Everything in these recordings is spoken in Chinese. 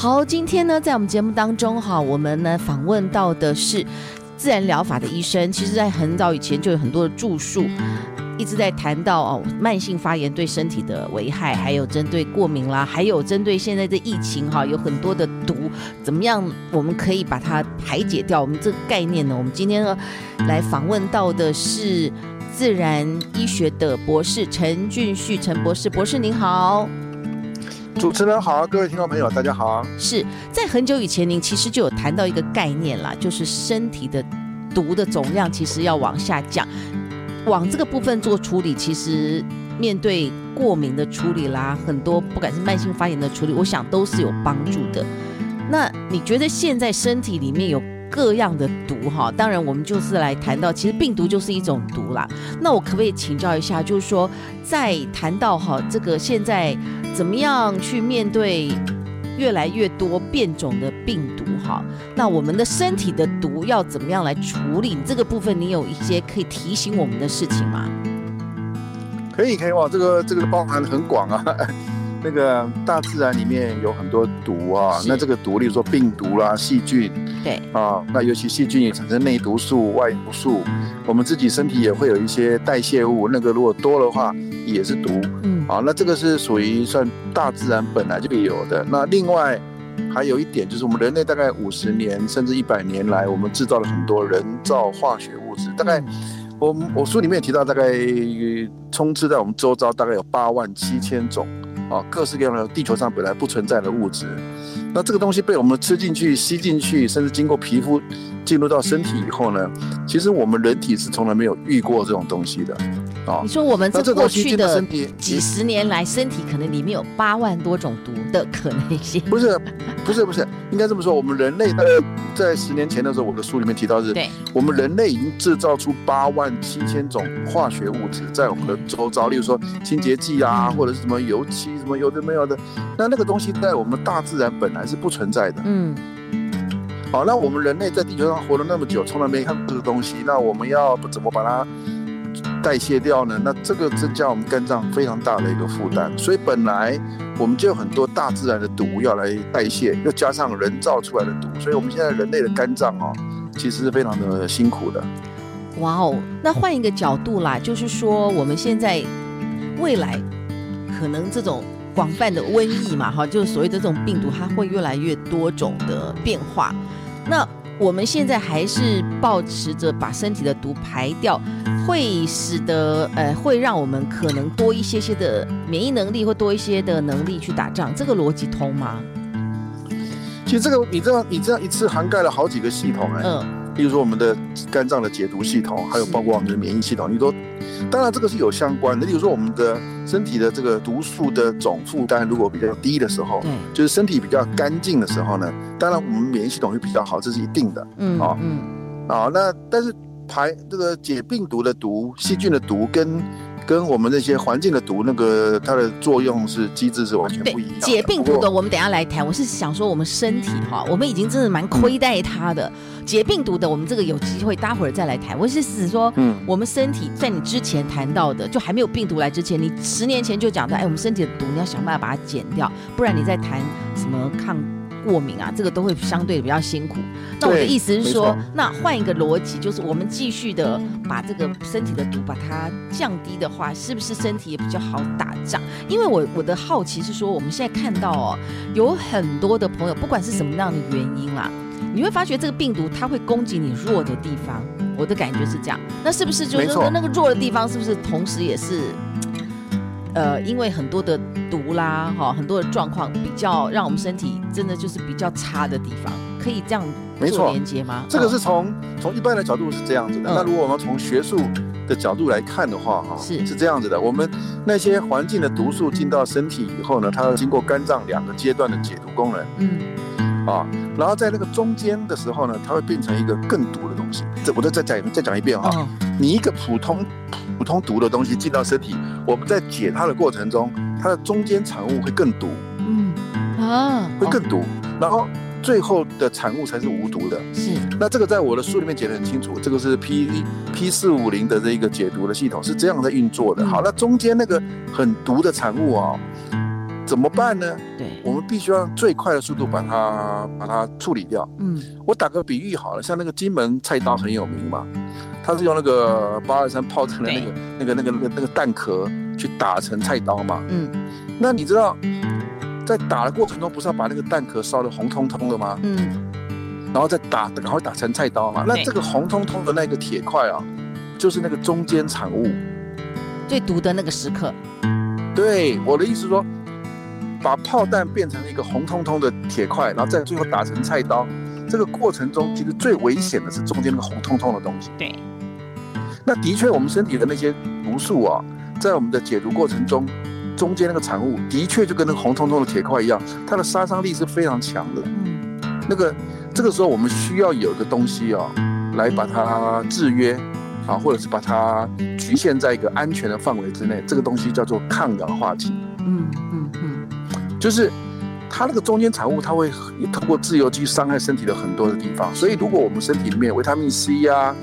好，今天呢，在我们节目当中哈，我们呢访问到的是自然疗法的医生。其实，在很早以前就有很多的著述，一直在谈到哦，慢性发炎对身体的危害，还有针对过敏啦，还有针对现在的疫情哈，有很多的毒，怎么样我们可以把它排解掉？我们这个概念呢，我们今天呢来访问到的是自然医学的博士陈俊旭陈博士，博士您好。主持人好，各位听众朋友，大家好。是在很久以前，您其实就有谈到一个概念啦，就是身体的毒的总量其实要往下降，往这个部分做处理。其实面对过敏的处理啦，很多不管是慢性发炎的处理，我想都是有帮助的。那你觉得现在身体里面有各样的毒哈？当然，我们就是来谈到，其实病毒就是一种毒啦。那我可不可以请教一下，就是说，在谈到哈这个现在。怎么样去面对越来越多变种的病毒？哈，那我们的身体的毒要怎么样来处理？这个部分你有一些可以提醒我们的事情吗？可以，可以哇，这个这个包含很广啊。那个大自然里面有很多毒啊，那这个毒，例如说病毒啦、细菌，对。啊，那尤其细菌也产生内毒素、外毒素，我们自己身体也会有一些代谢物，那个如果多的话也是毒，嗯，啊，那这个是属于算大自然本来就有的。那另外还有一点就是，我们人类大概五十年甚至一百年来，我们制造了很多人造化学物质，大概我我书里面也提到，大概充斥在我们周遭大概有八万七千种。啊，各式各样的地球上本来不存在的物质，那这个东西被我们吃进去、吸进去，甚至经过皮肤进入到身体以后呢，其实我们人体是从来没有遇过这种东西的。哦，你说我们这过去的几十年来，身体可能里面有八万多种毒的可能性。不是，不是，不是，应该这么说。我们人类在十年前的时候，我的书里面提到是，对，我们人类已经制造出八万七千种化学物质在我们的周遭，例如说清洁剂啊，或者是什么油漆，什么有的没有的。那那个东西在我们大自然本来是不存在的。嗯。好，那我们人类在地球上活了那么久，从来没看过这个东西，那我们要怎么把它？代谢掉呢？那这个增加我们肝脏非常大的一个负担，所以本来我们就有很多大自然的毒要来代谢，又加上人造出来的毒，所以我们现在人类的肝脏哦，其实是非常的辛苦的。哇哦，那换一个角度啦，就是说我们现在未来可能这种广泛的瘟疫嘛，哈，就是所谓的这种病毒，它会越来越多种的变化。那我们现在还是保持着把身体的毒排掉，会使得呃，会让我们可能多一些些的免疫能力，或多一些的能力去打仗，这个逻辑通吗？其实这个你这样你这样一次涵盖了好几个系统哎，嗯，比如说我们的肝脏的解毒系统，还有包括我们的免疫系统，你都。当然，这个是有相关的。例如说，我们的身体的这个毒素的总负担如果比较低的时候，嗯，就是身体比较干净的时候呢，当然我们免疫系统会比较好，这是一定的。嗯，啊，嗯，啊，那但是排这个解病毒的毒、细菌的毒跟。跟我们那些环境的毒，那个它的作用是机制是完全不一样的。解病毒的，我们等一下来谈。我是想说，我们身体哈，我们已经真的蛮亏待它的。嗯、解病毒的，我们这个有机会，待会儿再来谈。我是指说，嗯，我们身体在你之前谈到的，就还没有病毒来之前，你十年前就讲到，哎，我们身体的毒你要想办法把它减掉，不然你再谈什么抗。过敏啊，这个都会相对比较辛苦。那我的意思是说，那换一个逻辑，就是我们继续的把这个身体的毒把它降低的话，是不是身体也比较好打仗？因为我我的好奇是说，我们现在看到哦，有很多的朋友，不管是什么样的原因啦，你会发觉这个病毒它会攻击你弱的地方。我的感觉是这样，那是不是就是说那个弱的地方，是不是同时也是？呃，因为很多的毒啦，哈，很多的状况比较让我们身体真的就是比较差的地方，可以这样做连接吗？这个是从从一般的角度是这样子的。嗯、那如果我们从学术的角度来看的话，哈，是是这样子的。我们那些环境的毒素进到身体以后呢，它要经过肝脏两个阶段的解毒功能。嗯，啊，然后在那个中间的时候呢，它会变成一个更毒的东西。这我再再讲再讲一遍哈、哦，你一个普通普通毒的东西进到身体，我们在解它的过程中，它的中间产物会更毒，嗯啊，会更毒，然后最后的产物才是无毒的。是，那这个在我的书里面解得很清楚，这个是 P P 四五零的这一个解毒的系统是这样在运作的。好，那中间那个很毒的产物啊、哦。怎么办呢？对，我们必须要最快的速度把它把它处理掉。嗯，我打个比喻好了，像那个金门菜刀很有名嘛，它是用那个八二三炮弹的那个那个那个那个那个弹壳去打成菜刀嘛。嗯，那你知道在打的过程中不是要把那个弹壳烧得红彤彤的吗？嗯，然后再打，赶快打成菜刀嘛。那这个红彤彤的那个铁块啊，就是那个中间产物，最毒的那个时刻。对，我的意思说。把炮弹变成一个红彤彤的铁块，然后再最后打成菜刀，这个过程中其实最危险的是中间那个红彤彤的东西。对，那的确我们身体的那些毒素啊，在我们的解毒过程中，中间那个产物的确就跟那个红彤彤的铁块一样，它的杀伤力是非常强的。嗯，那个这个时候我们需要有一个东西啊，来把它制约啊，或者是把它局限在一个安全的范围之内，这个东西叫做抗氧化剂。嗯嗯嗯。就是它那个中间产物，它会通过自由基伤害身体的很多的地方。所以，如果我们身体里面维他命 C 啊、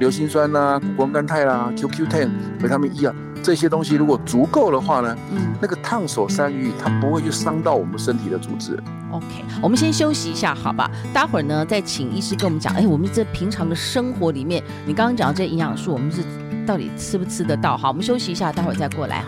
硫辛酸啊、谷胱甘肽啦、QQ10、维他命 E 啊这些东西如果足够的话呢，嗯，那个烫手山芋它不会去伤到我们身体的组织。OK，我们先休息一下，好吧？待会儿呢再请医师跟我们讲，哎，我们这平常的生活里面，你刚刚讲的这些营养素，我们是到底吃不吃得到？好，我们休息一下，待会儿再过来。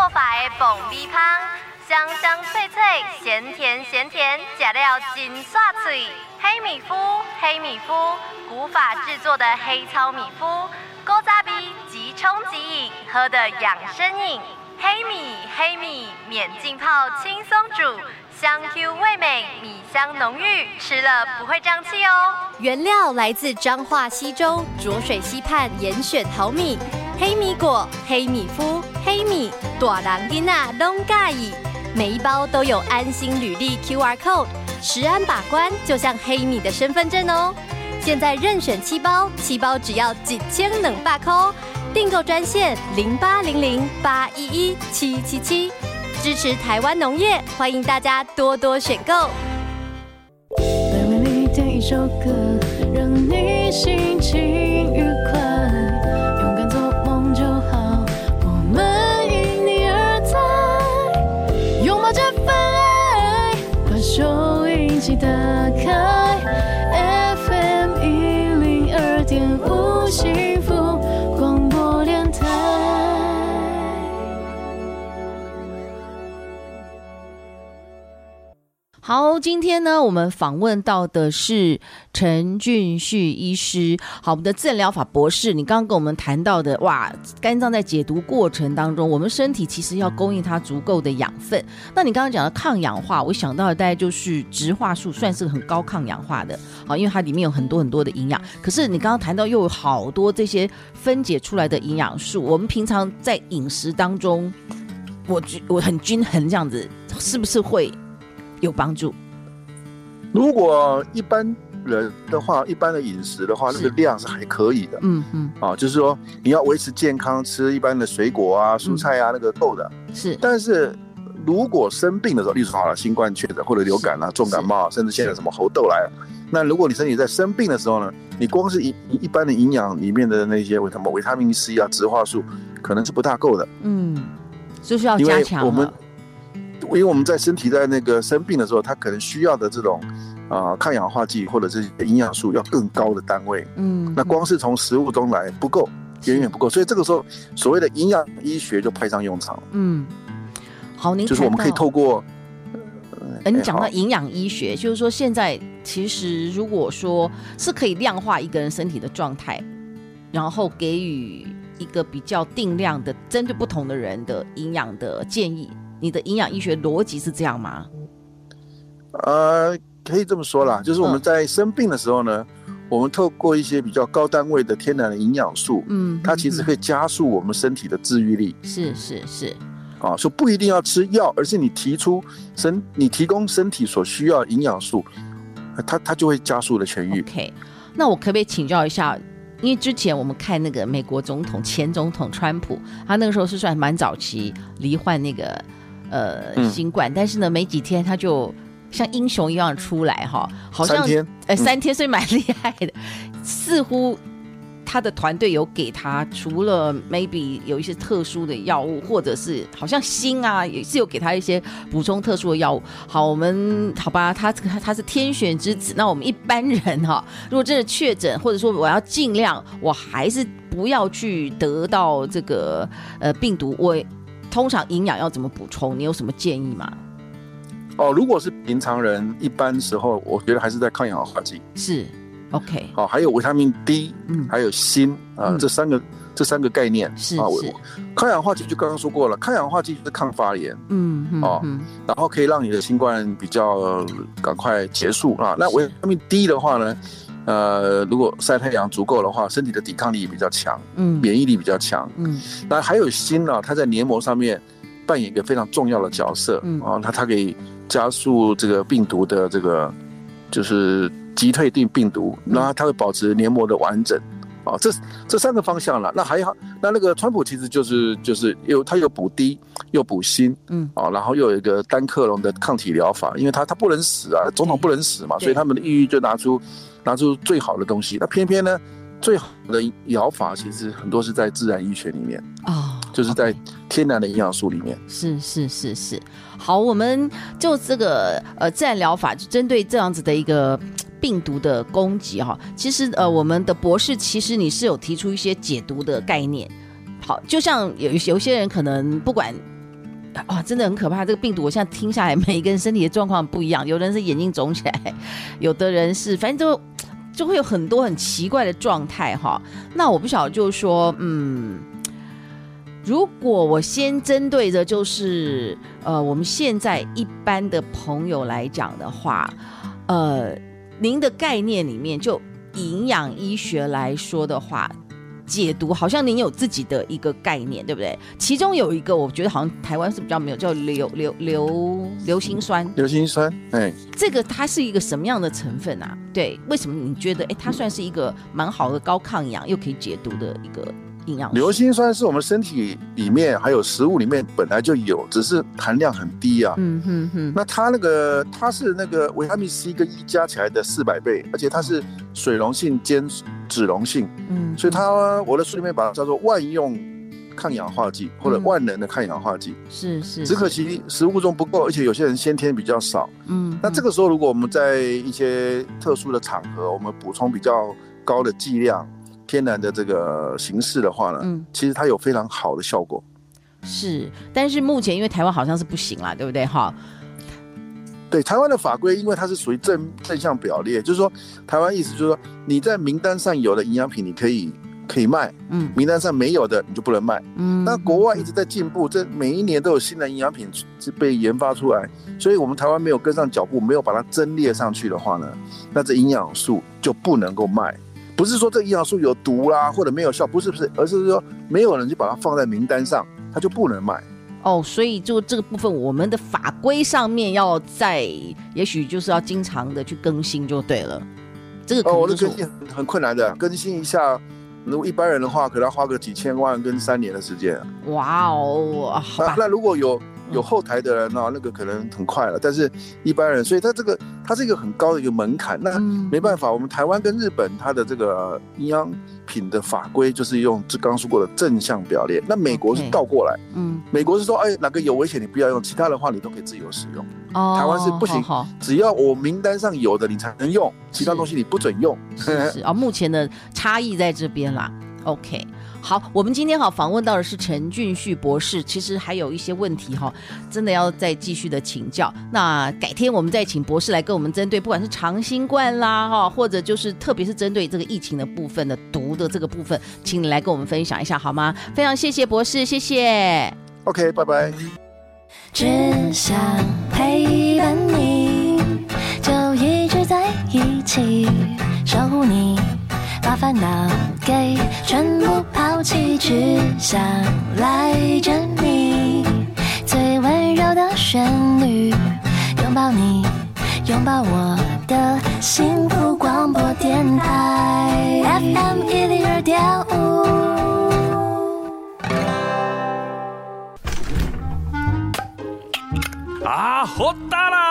做法的爆米香，香香脆脆，咸甜咸甜，吃了真爽脆。黑米麸，黑米麸，古法制作的黑糙米麸，古早味即冲即饮，喝的养生饮。黑米，黑米，免浸泡，轻松煮，香 Q 味美，米香浓郁，吃了不会胀气哦。原料来自彰化溪州浊水溪畔严选好米。黑米果、黑米麸、黑米，大人囡仔拢介意。每一包都有安心履历 QR code，食安把关就像黑米的身份证哦。现在任选七包，七包只要几千能霸扣。订购专线零八零零八一一七七七，支持台湾农业，欢迎大家多多选购。来为你点一首歌，让你心情今天呢，我们访问到的是陈俊旭医师。好，我们的自然疗法博士，你刚刚跟我们谈到的，哇，肝脏在解毒过程当中，我们身体其实要供应它足够的养分。那你刚刚讲的抗氧化，我想到的大概就是植化素，算是很高抗氧化的。好，因为它里面有很多很多的营养。可是你刚刚谈到又有好多这些分解出来的营养素，我们平常在饮食当中，我我很均衡这样子，是不是会？有帮助。如果一般人的话，一般的饮食的话，那个量是还可以的。嗯嗯。啊，就是说你要维持健康，吃一般的水果啊、蔬菜啊，那个够的。是。但是如果生病的时候，例如说好了新冠确诊或者流感啊、重感冒，甚至现在什么猴痘来了，那如果你身体在生病的时候呢，你光是一一般的营养里面的那些什么维他命 C 啊、植化素，可能是不大够的。嗯，就是要加强我们。因为我们在身体在那个生病的时候，它可能需要的这种啊、呃、抗氧化剂或者是营养素要更高的单位，嗯，那光是从食物中来不够，远远不够，所以这个时候所谓的营养医学就派上用场了。嗯，好，您就是我们可以透过，呃，你讲到营养医学，就是说现在其实如果说是可以量化一个人身体的状态，然后给予一个比较定量的针对不同的人的营养的建议。你的营养医学逻辑是这样吗？呃，可以这么说啦，就是我们在生病的时候呢，嗯、我们透过一些比较高单位的天然的营养素，嗯，它其实可以加速我们身体的治愈力。是是是，啊，说不一定要吃药，而是你提出身，你提供身体所需要营养素，它它就会加速的痊愈。OK，那我可不可以请教一下？因为之前我们看那个美国总统前总统川普，他那个时候是算蛮早期罹患那个呃新冠，嗯、但是呢没几天他就像英雄一样出来哈，好像三天，呃三天，所以蛮厉害的，嗯、似乎。他的团队有给他除了 maybe 有一些特殊的药物，或者是好像锌啊，也是有给他一些补充特殊的药物。好，我们好吧，他他他是天选之子。那我们一般人哈，如果真的确诊，或者说我要尽量，我还是不要去得到这个呃病毒。我通常营养要怎么补充？你有什么建议吗？哦，如果是平常人，一般时候我觉得还是在抗氧化剂。是。OK，好，还有维他命 D，嗯，还有锌啊，这三个这三个概念是啊，我抗氧化剂就刚刚说过了，抗氧化剂就是抗发炎，嗯哦，然后可以让你的新冠比较赶快结束啊。那维他命 D 的话呢，呃，如果晒太阳足够的话，身体的抵抗力比较强，嗯，免疫力比较强，嗯，那还有锌呢，它在黏膜上面扮演一个非常重要的角色，嗯。啊，它它可以加速这个病毒的这个就是。击退定病毒，那它会保持黏膜的完整，啊，这这三个方向了。那还好，那那个川普其实就是就是又他又补低又补锌，嗯，啊，然后又有一个单克隆的抗体疗法，因为他他不能死啊，总统不能死嘛，所以他们的抑郁就拿出拿出最好的东西。那偏偏呢，最好的疗法其实很多是在自然医学里面哦，就是在天然的营养素里面。是是是是，好，我们就这个呃自然疗法，就针对这样子的一个。病毒的攻击哈，其实呃，我们的博士其实你是有提出一些解毒的概念。好，就像有有些人可能不管，哇，真的很可怕。这个病毒我现在听下来，每一个人身体的状况不一样，有的人是眼睛肿起来，有的人是反正就就会有很多很奇怪的状态哈。那我不晓得，就是说，嗯，如果我先针对着就是呃，我们现在一般的朋友来讲的话，呃。您的概念里面，就营养医学来说的话，解毒好像您有自己的一个概念，对不对？其中有一个，我觉得好像台湾是比较没有，叫硫硫硫硫辛酸。硫辛酸，哎，这个它是一个什么样的成分啊？对，为什么你觉得，哎，它算是一个蛮好的高抗氧又可以解毒的一个？硫辛酸是我们身体里面还有食物里面本来就有，只是含量很低啊。嗯哼哼。那它那个它是那个维他命 C 跟 E 加起来的四百倍，而且它是水溶性兼脂溶性。嗯。所以它我的书里面把它叫做万用抗氧化剂或者万能的抗氧化剂。是是。只可惜食物中不够，而且有些人先天比较少。嗯。那这个时候如果我们在一些特殊的场合，我们补充比较高的剂量。天然的这个形式的话呢，嗯，其实它有非常好的效果。是，但是目前因为台湾好像是不行啦，对不对？哈，对，台湾的法规，因为它是属于正正向表列，就是说，台湾意思就是说，你在名单上有的营养品你可以可以卖，嗯，名单上没有的你就不能卖，嗯。那国外一直在进步，这每一年都有新的营养品是被研发出来，所以我们台湾没有跟上脚步，没有把它增列上去的话呢，那这营养素就不能够卖。不是说这营养素有毒啦，或者没有效，不是不是，而是说没有人就把它放在名单上，它就不能卖。哦，所以就这个部分，我们的法规上面要在，也许就是要经常的去更新就对了。这个哦，我的更新很很困难的，更新一下，如果一般人的话，可能要花个几千万跟三年的时间。哇哦。那如果有。有后台的人呢，那个可能很快了，但是一般人，所以他这个它是一个很高的一个门槛。那没办法，我们台湾跟日本它的这个营养品的法规就是用这刚刚说过的正向表列。那美国是倒过来，嗯，美国是说，哎，哪个有危险你不要用，其他的话你都可以自由使用。哦，台湾是不行，只要我名单上有的你才能用，其他东西你不准用。是是啊，目前的差异在这边啦。OK。好，我们今天哈访问到的是陈俊旭博士，其实还有一些问题哈，真的要再继续的请教。那改天我们再请博士来跟我们针对，不管是长新冠啦哈，或者就是特别是针对这个疫情的部分的毒的这个部分，请你来跟我们分享一下好吗？非常谢谢博士，谢谢。OK，拜拜。只想陪伴你，就一直在一起守护你，把烦恼给全部抛弃，只想赖着你。最温柔的旋律，拥抱你，拥抱我的幸福广播电台，FM 一零二点五。啊，好大啦！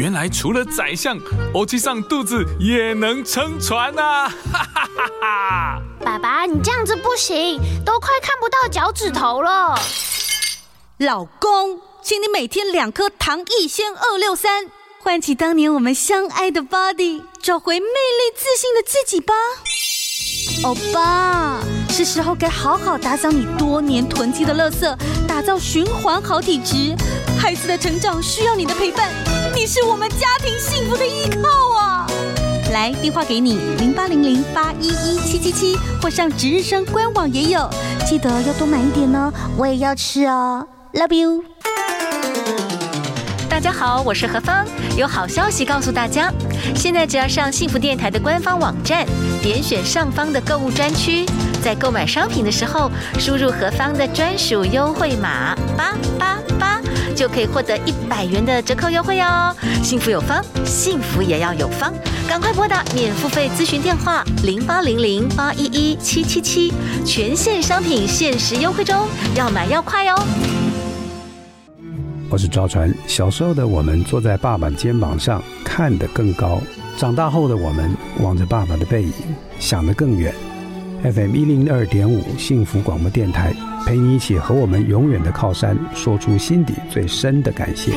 原来除了宰相，欧吉上肚子也能撑船啊！哈哈哈哈！爸爸，你这样子不行，都快看不到脚趾头了。老公，请你每天两颗糖一仙二六三，唤起当年我们相爱的 body，找回魅力自信的自己吧。欧巴，是时候该好好打扫你多年囤积的垃圾，打造循环好体质。孩子的成长需要你的陪伴，你是我们家庭幸福的依靠啊！来，电话给你，零八零零八一一七七七，或上值日生官网也有。记得要多买一点哦，我也要吃哦。Love you。大家好，我是何芳，有好消息告诉大家，现在只要上幸福电台的官方网站，点选上方的购物专区，在购买商品的时候，输入何芳的专属优惠码八八八，就可以获得一百元的折扣优惠哦。幸福有方，幸福也要有方。赶快拨打免付费咨询电话零八零零八一一七七七，全线商品限时优惠中，要买要快哦。我是赵传，小时候的我们坐在爸爸肩膀上看得更高，长大后的我们望着爸爸的背影想得更远。FM 一零二点五幸福广播电台，陪你一起和我们永远的靠山说出心底最深的感谢。